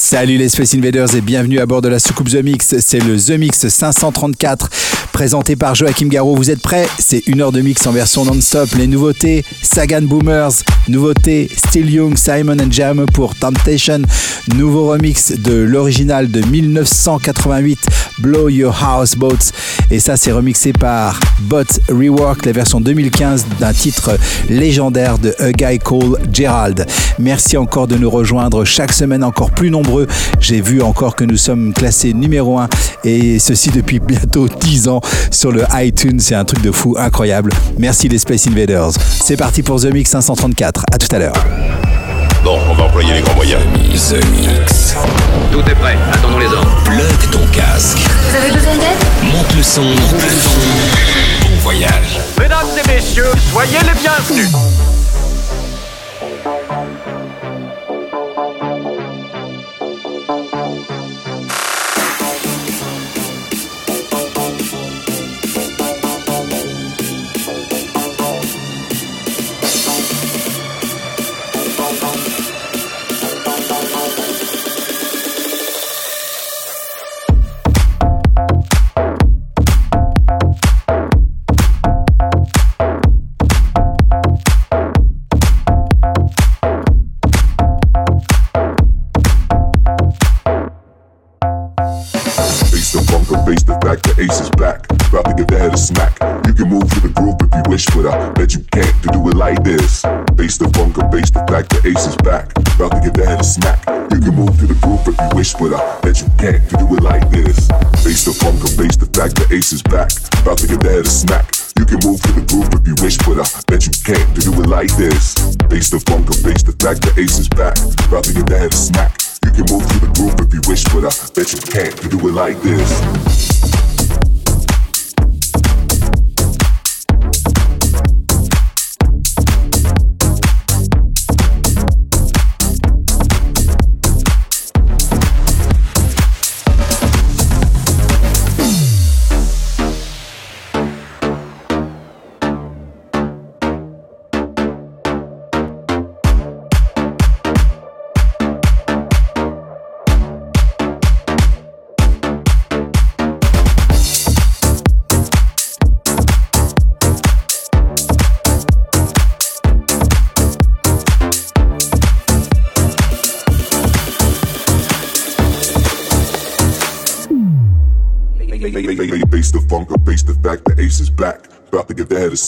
Salut les Space Invaders et bienvenue à bord de la soucoupe The Mix. C'est le The Mix 534 présenté par Joachim Garraud. Vous êtes prêts? C'est une heure de mix en version non-stop. Les nouveautés, Sagan Boomers, nouveauté Still Young, Simon and Jam pour Temptation, nouveau remix de l'original de 1988, Blow Your House Boats. Et ça, c'est remixé par Bot Rework, la version 2015 d'un titre légendaire de A Guy Called Gerald. Merci encore de nous rejoindre chaque semaine encore plus nombreux. J'ai vu encore que nous sommes classés numéro 1 et ceci depuis bientôt 10 ans sur le iTunes. C'est un truc de fou incroyable. Merci les Space Invaders. C'est parti pour The Mix 534. À tout à l'heure. Bon, on va employer les grands moyens. The Mix. Tout est prêt, attendons les ordres. Plug ton casque. Vous avez besoin d'aide? Monte le son. Monte le son. Bon voyage. Mesdames et messieurs, soyez les bienvenus. Face the funk and face the fact the ace is back. About to give the head a smack. You can move to the groove if you wish, but I bet you can't to do it like this. Face the funk and face the fact the ace is back. About to give the head a smack. You can move to the groove if you wish, but I bet you can't to do it like this. Face the funk and face the fact the ace is back. About to give the head a smack. You can move to the groove if you wish, but I bet you can't to do it like this. Face the funk and face the fact the ace is back. About to give the head a smack. You can move to the groove if you wish, but I bet you can't do it like this.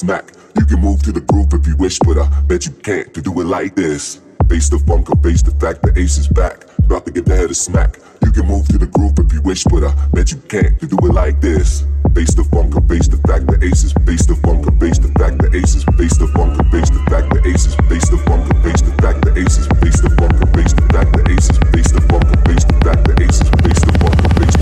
Smack. You can move to the groove if you wish, but I bet you can't to do it like this. Face the funk or face the fact the ace is back. About to give the head a smack. You can move to the groove if you wish, but I bet you can't to do it like this. Face the funk or face the fact the ace is. Face the funk or face the fact the ace is. Face the funk or face the fact the ace is. Face the funk or face the fact the ace is. Face the funk or face the fact the ace is. Face the funk or face the fact the ace is. Face the funk or face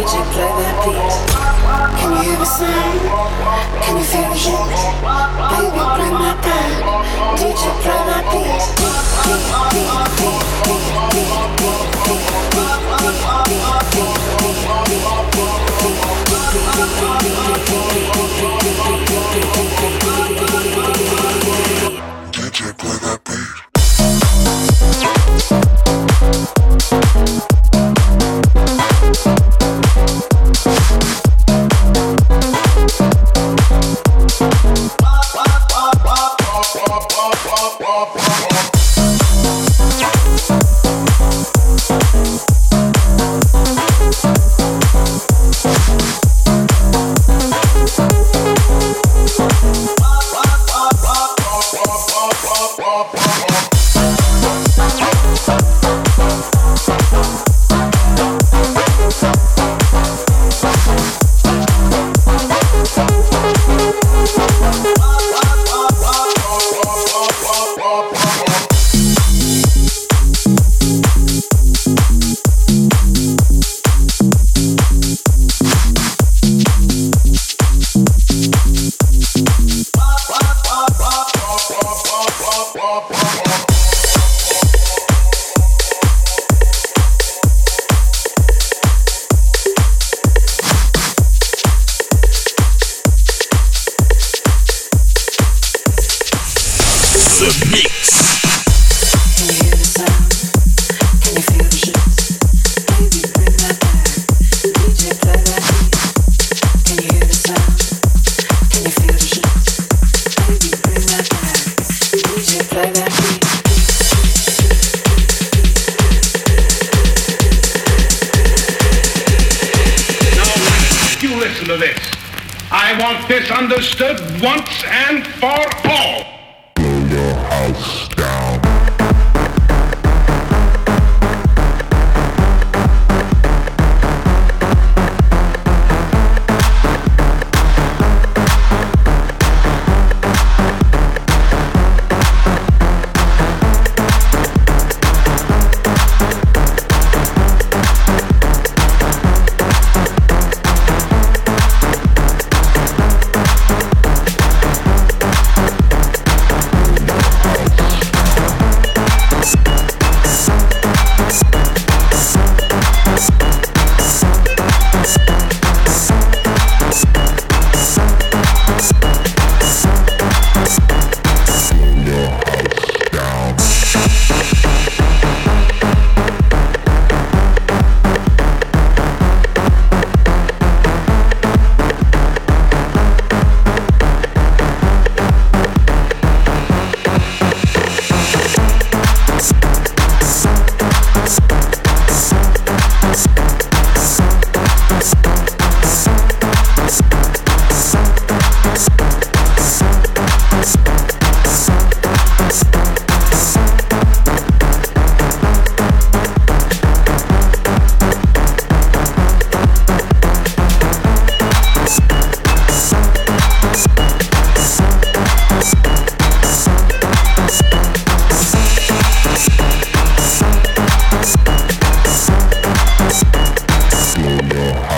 DJ, play that beat. Can you hear the sound? Can you feel the heat? Baby, bring that back. DJ, play that beat. Beat, beat, beat, beat, beat, beat, beat, beat, beat, beat, beat, beat, beat, beat, beat, once and for all.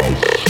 House.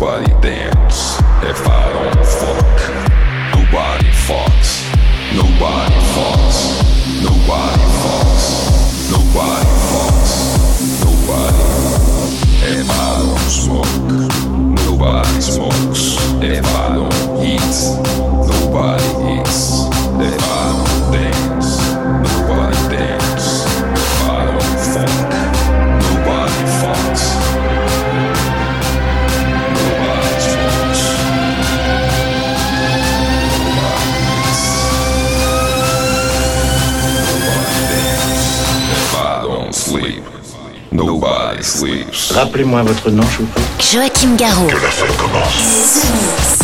Nobody dance if I don't fuck. Nobody fucks. Nobody fucks. Nobody fucks. Nobody. Waves. Rappelez-moi votre nom, je vous prie. Joachim Garraud. Que la fête commence.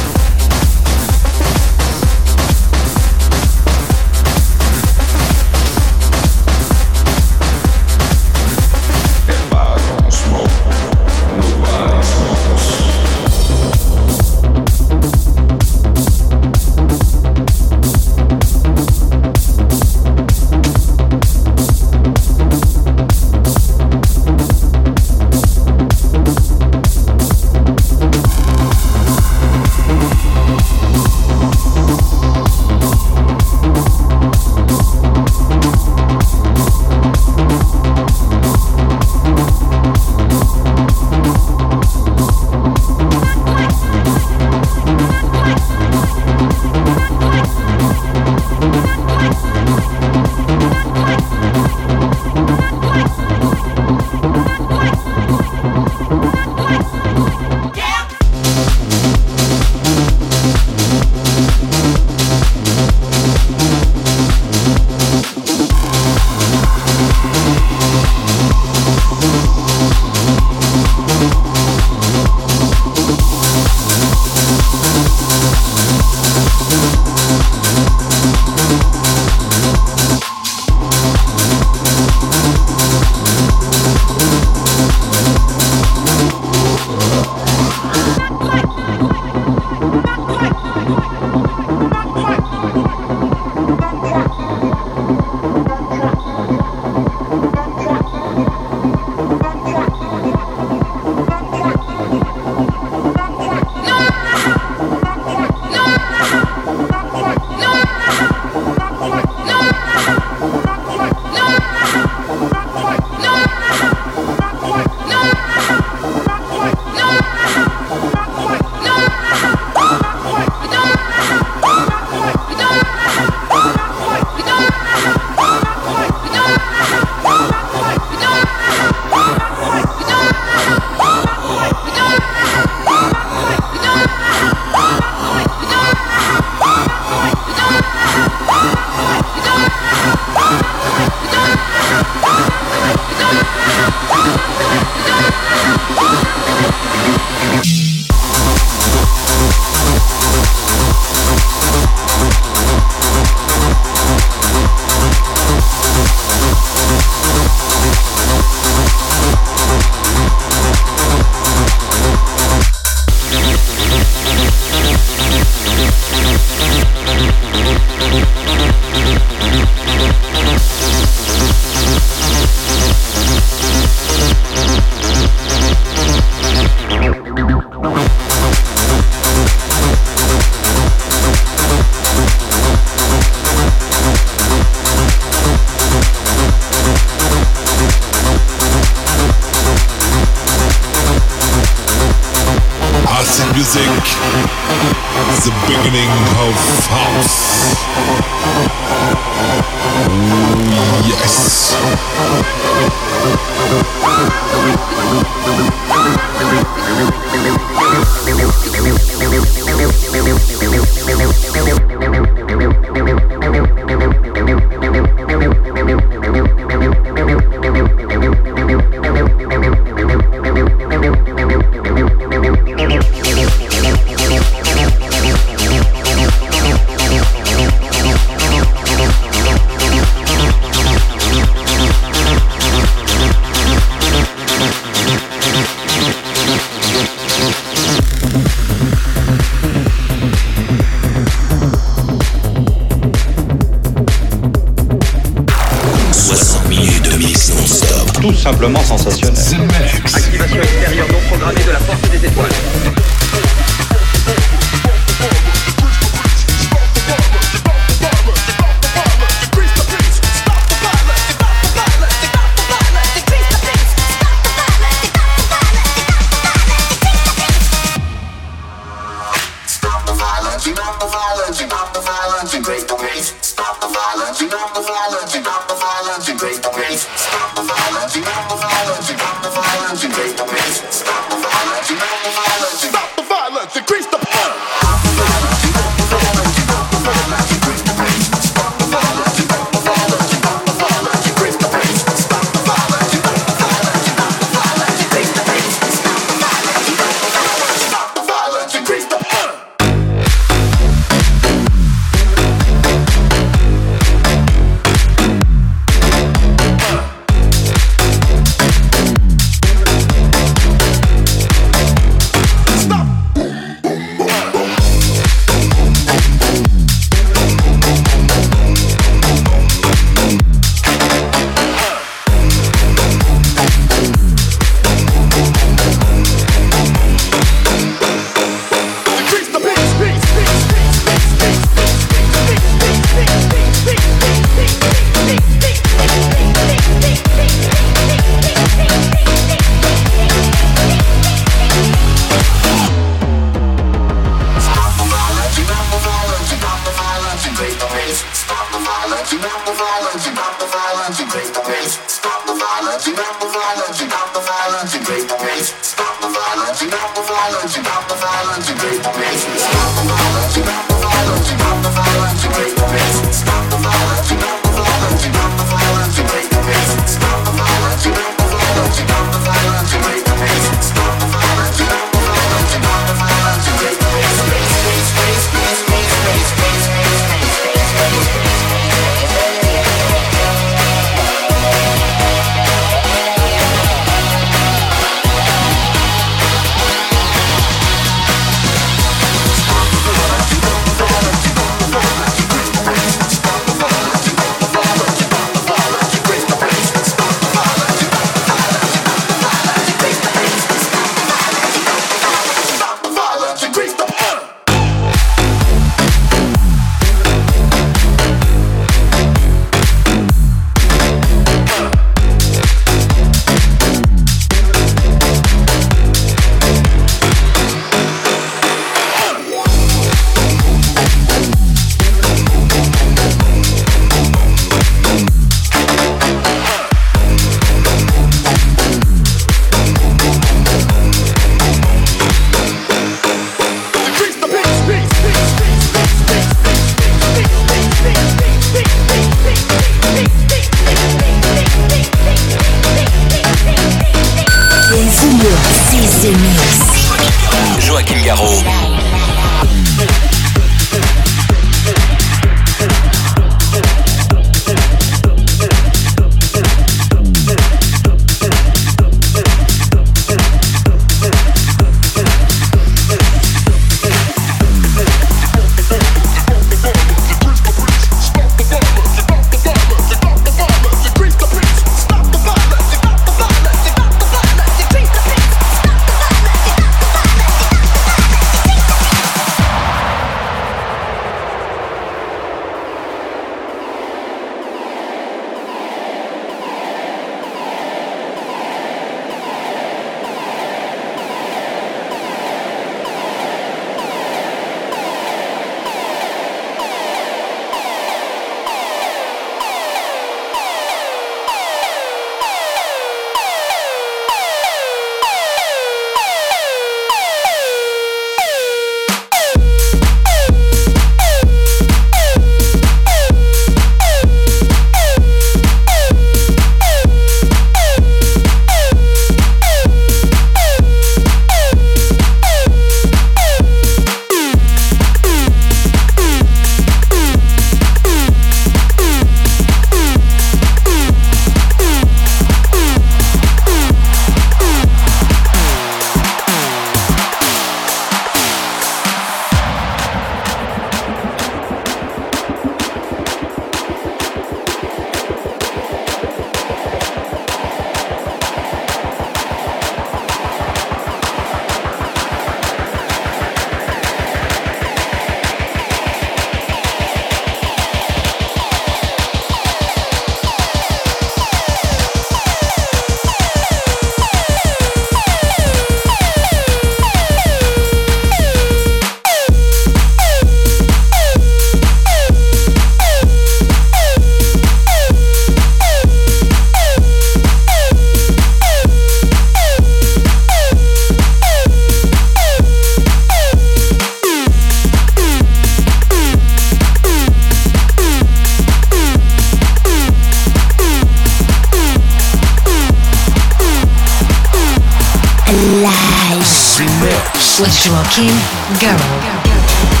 Live. Remix. With Joaquin Garrow.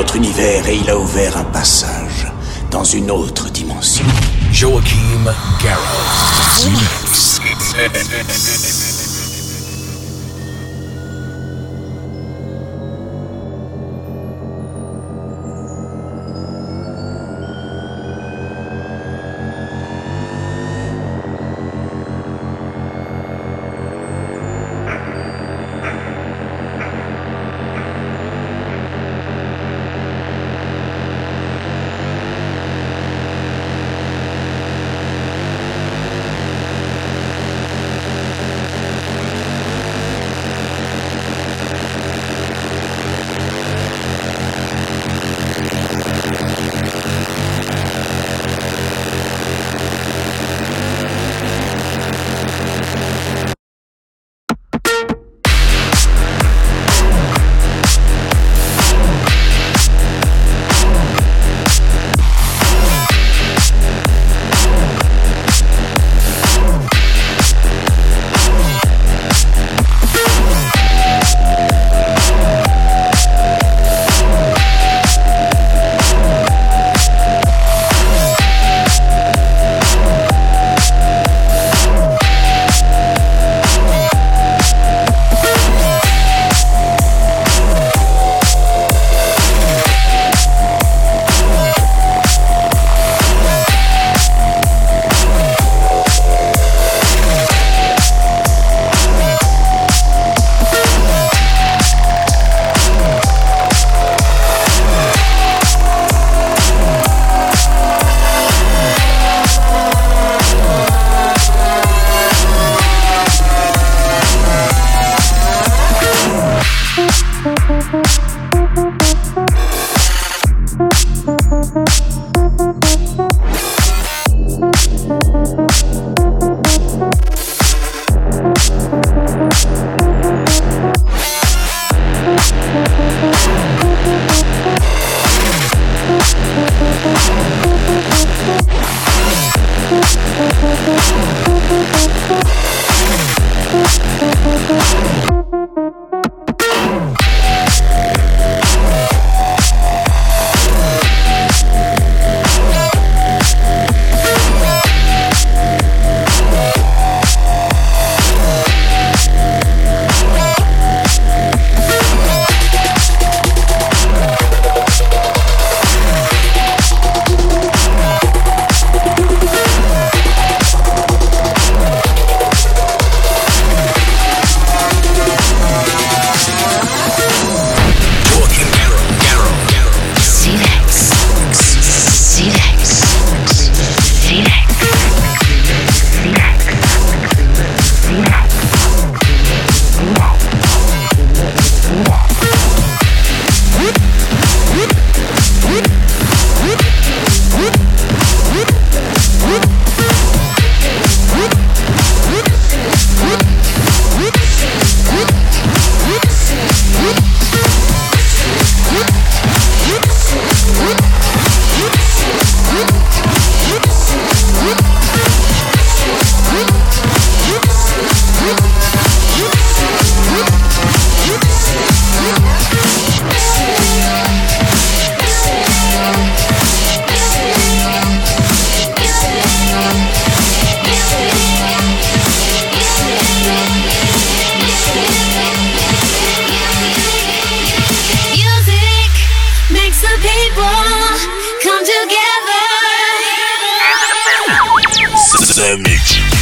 Notre univers et il a ouvert come together. The Mix.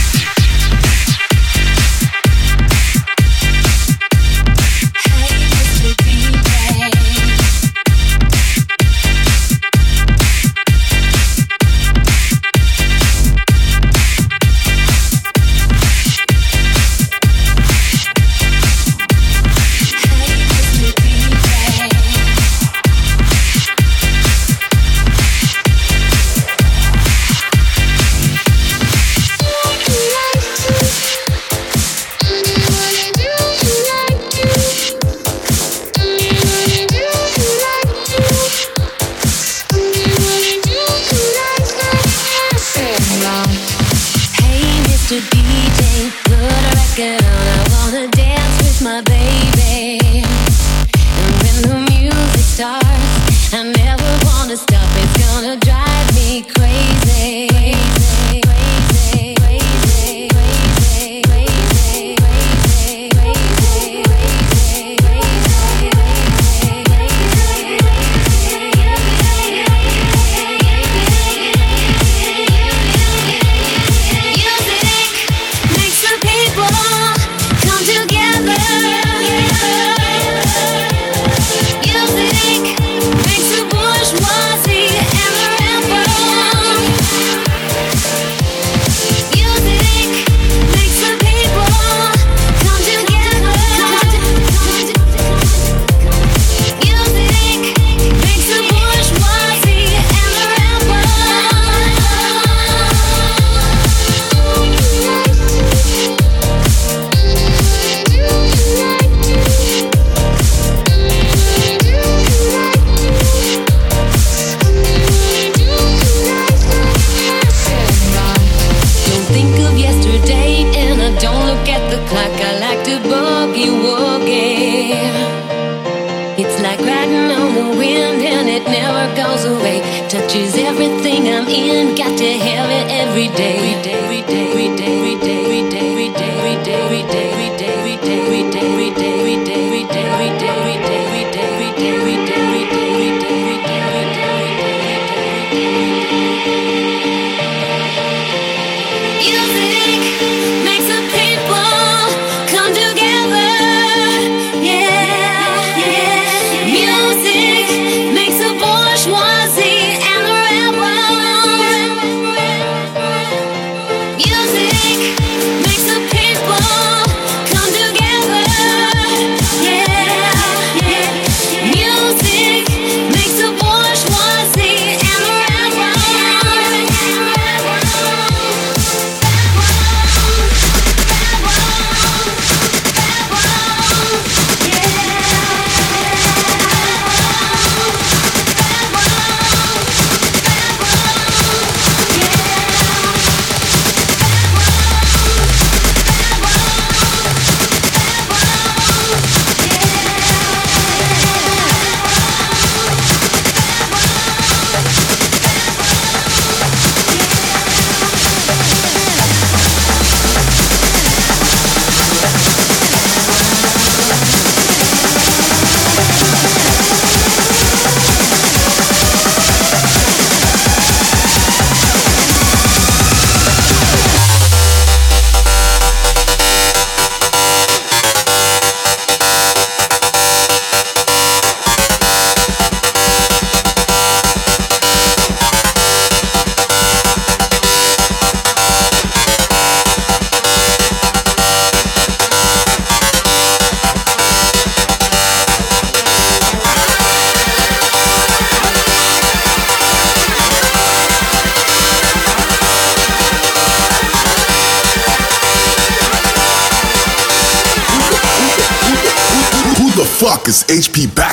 HP back.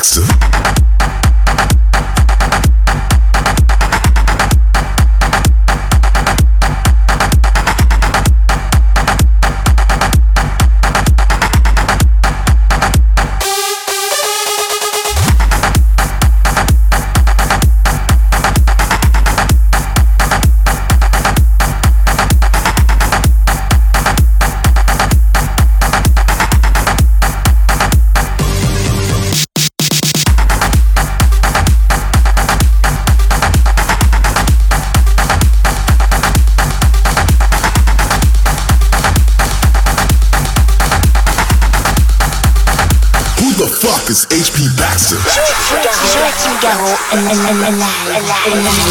alive, alive.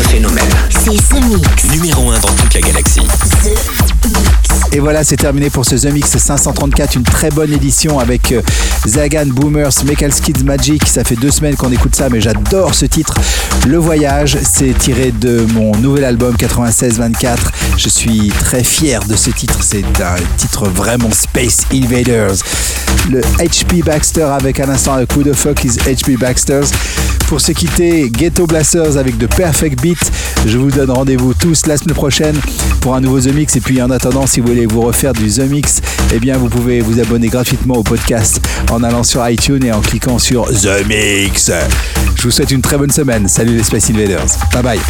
Phénomène. C'est The Mix. Numéro 1 dans toute la galaxie. The Mix. Et voilà, c'est terminé pour ce The Mix 534, une très bonne édition avec euh, Zagan, Boomers, Metal Kids Magic. Ça fait deux semaines qu'on écoute ça, mais j'adore ce titre. Le Voyage, c'est tiré de mon nouvel album 96-24. Je suis très fier de ce titre. C'est un titre vraiment Space Invaders. Le HP Baxter avec un instant un coup de fuck is HP Baxters. Pour se quitter, Ghetto Blasters avec de Perfect Je vous donne rendez-vous tous la semaine prochaine pour un nouveau The Mix. Et puis en attendant, si vous voulez vous refaire du The Mix, eh bien vous pouvez vous abonner gratuitement au podcast en allant sur iTunes et en cliquant sur The Mix. Je vous souhaite une très bonne semaine. Salut les Space Invaders. Bye bye.